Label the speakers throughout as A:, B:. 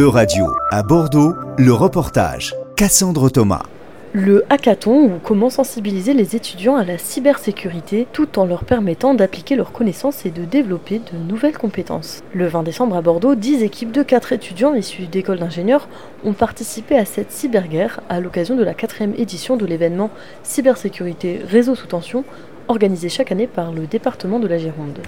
A: E-Radio, à Bordeaux, le reportage. Cassandre Thomas.
B: Le hackathon ou comment sensibiliser les étudiants à la cybersécurité tout en leur permettant d'appliquer leurs connaissances et de développer de nouvelles compétences. Le 20 décembre à Bordeaux, 10 équipes de 4 étudiants issus d'écoles d'ingénieurs ont participé à cette cyberguerre à l'occasion de la quatrième édition de l'événement Cybersécurité Réseau sous tension organisé chaque année par le département de la Gironde.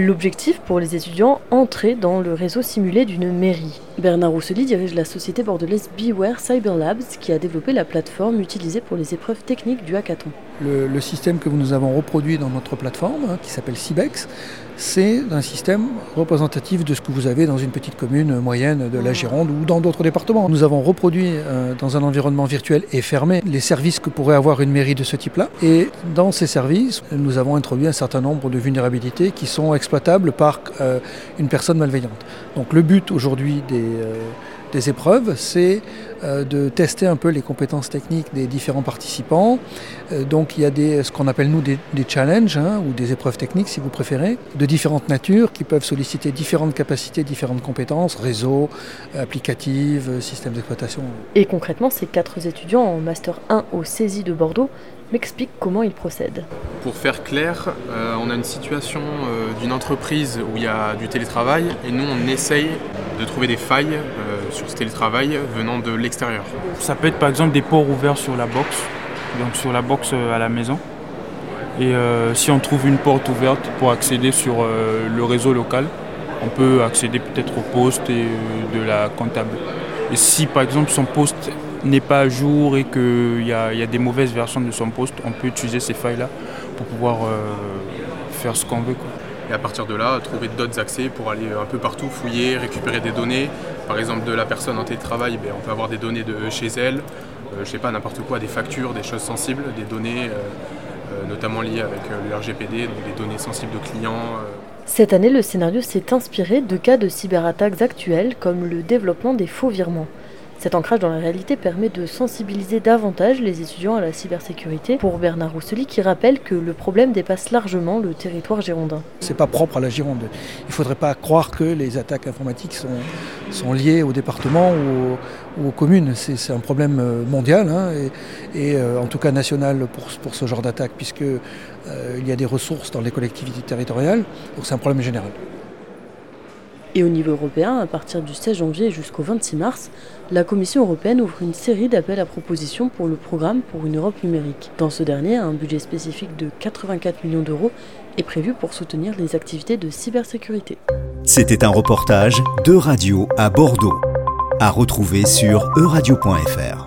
B: L'objectif pour les étudiants, entrer dans le réseau simulé d'une mairie. Bernard Roussely dirige la société bordelaise Beware Cyber Labs qui a développé la plateforme utilisée pour les épreuves techniques du hackathon.
C: Le, système que nous avons reproduit dans notre plateforme, hein, qui s'appelle CIBEX, c'est un système représentatif de ce que vous avez dans une petite commune moyenne de la Gironde ou dans d'autres départements. Nous avons reproduit euh, dans un environnement virtuel et fermé les services que pourrait avoir une mairie de ce type-là. Et dans ces services, nous avons introduit un certain nombre de vulnérabilités qui sont exploitables par euh, une personne malveillante. Donc le but aujourd'hui des euh, des épreuves, c'est euh, de tester un peu les compétences techniques des différents participants. Euh, donc il y a des, ce qu'on appelle nous des, challenges hein, ou des épreuves techniques si vous préférez, de différentes natures qui peuvent solliciter différentes capacités, différentes compétences, réseau, applicatives, systèmes d'exploitation.
B: Et concrètement, ces quatre étudiants en Master 1 au CESI de Bordeaux m'explique comment il procède.
D: Pour faire clair, euh, on a une situation euh, d'une entreprise où il y a du télétravail et nous on essaye de trouver des failles euh, sur ce télétravail venant de l'extérieur.
E: Ça peut être par exemple des ports ouverts sur la box, donc sur la box à la maison. Et si on trouve une porte ouverte pour accéder sur le réseau local, on peut accéder peut-être au poste et de la comptable. Et si par exemple son poste n'est pas à jour et qu'il y, a des mauvaises versions de son poste, on peut utiliser ces failles-là pour pouvoir euh, faire ce qu'on veut.
D: Et à partir de là, trouver d'autres accès pour aller un peu partout, fouiller, récupérer des données. Par exemple, de la personne en télétravail, ben, on peut avoir des données de chez elle, euh, je sais pas, n'importe quoi, des factures, des choses sensibles, des données euh, notamment liées avec le RGPD, donc des données sensibles de clients.
B: Cette année, le scénario s'est inspiré de cas de cyberattaques actuels comme le développement des faux virements. Cet ancrage dans la réalité permet de sensibiliser davantage les étudiants à la cybersécurité pour Bernard Roussely qui rappelle que le problème dépasse largement le territoire girondin.
C: C'est pas propre à la Gironde. Il ne faudrait pas croire que les attaques informatiques sont, liées au département ou aux, communes. C'est un problème euh, mondial hein, et, euh, en tout cas national pour, pour ce genre d'attaque puisqu'il euh, y a des ressources dans les collectivités territoriales. Donc c'est un problème général.
B: Et au niveau européen, à partir du 16 janvier jusqu'au 26 mars, la Commission européenne ouvre une série d'appels à propositions pour le programme pour une Europe numérique. Dans ce dernier, un budget spécifique de 84 millions d'euros est prévu pour soutenir les activités de cybersécurité.
A: C'était un reportage de Radio à Bordeaux, à retrouver sur euradio.fr.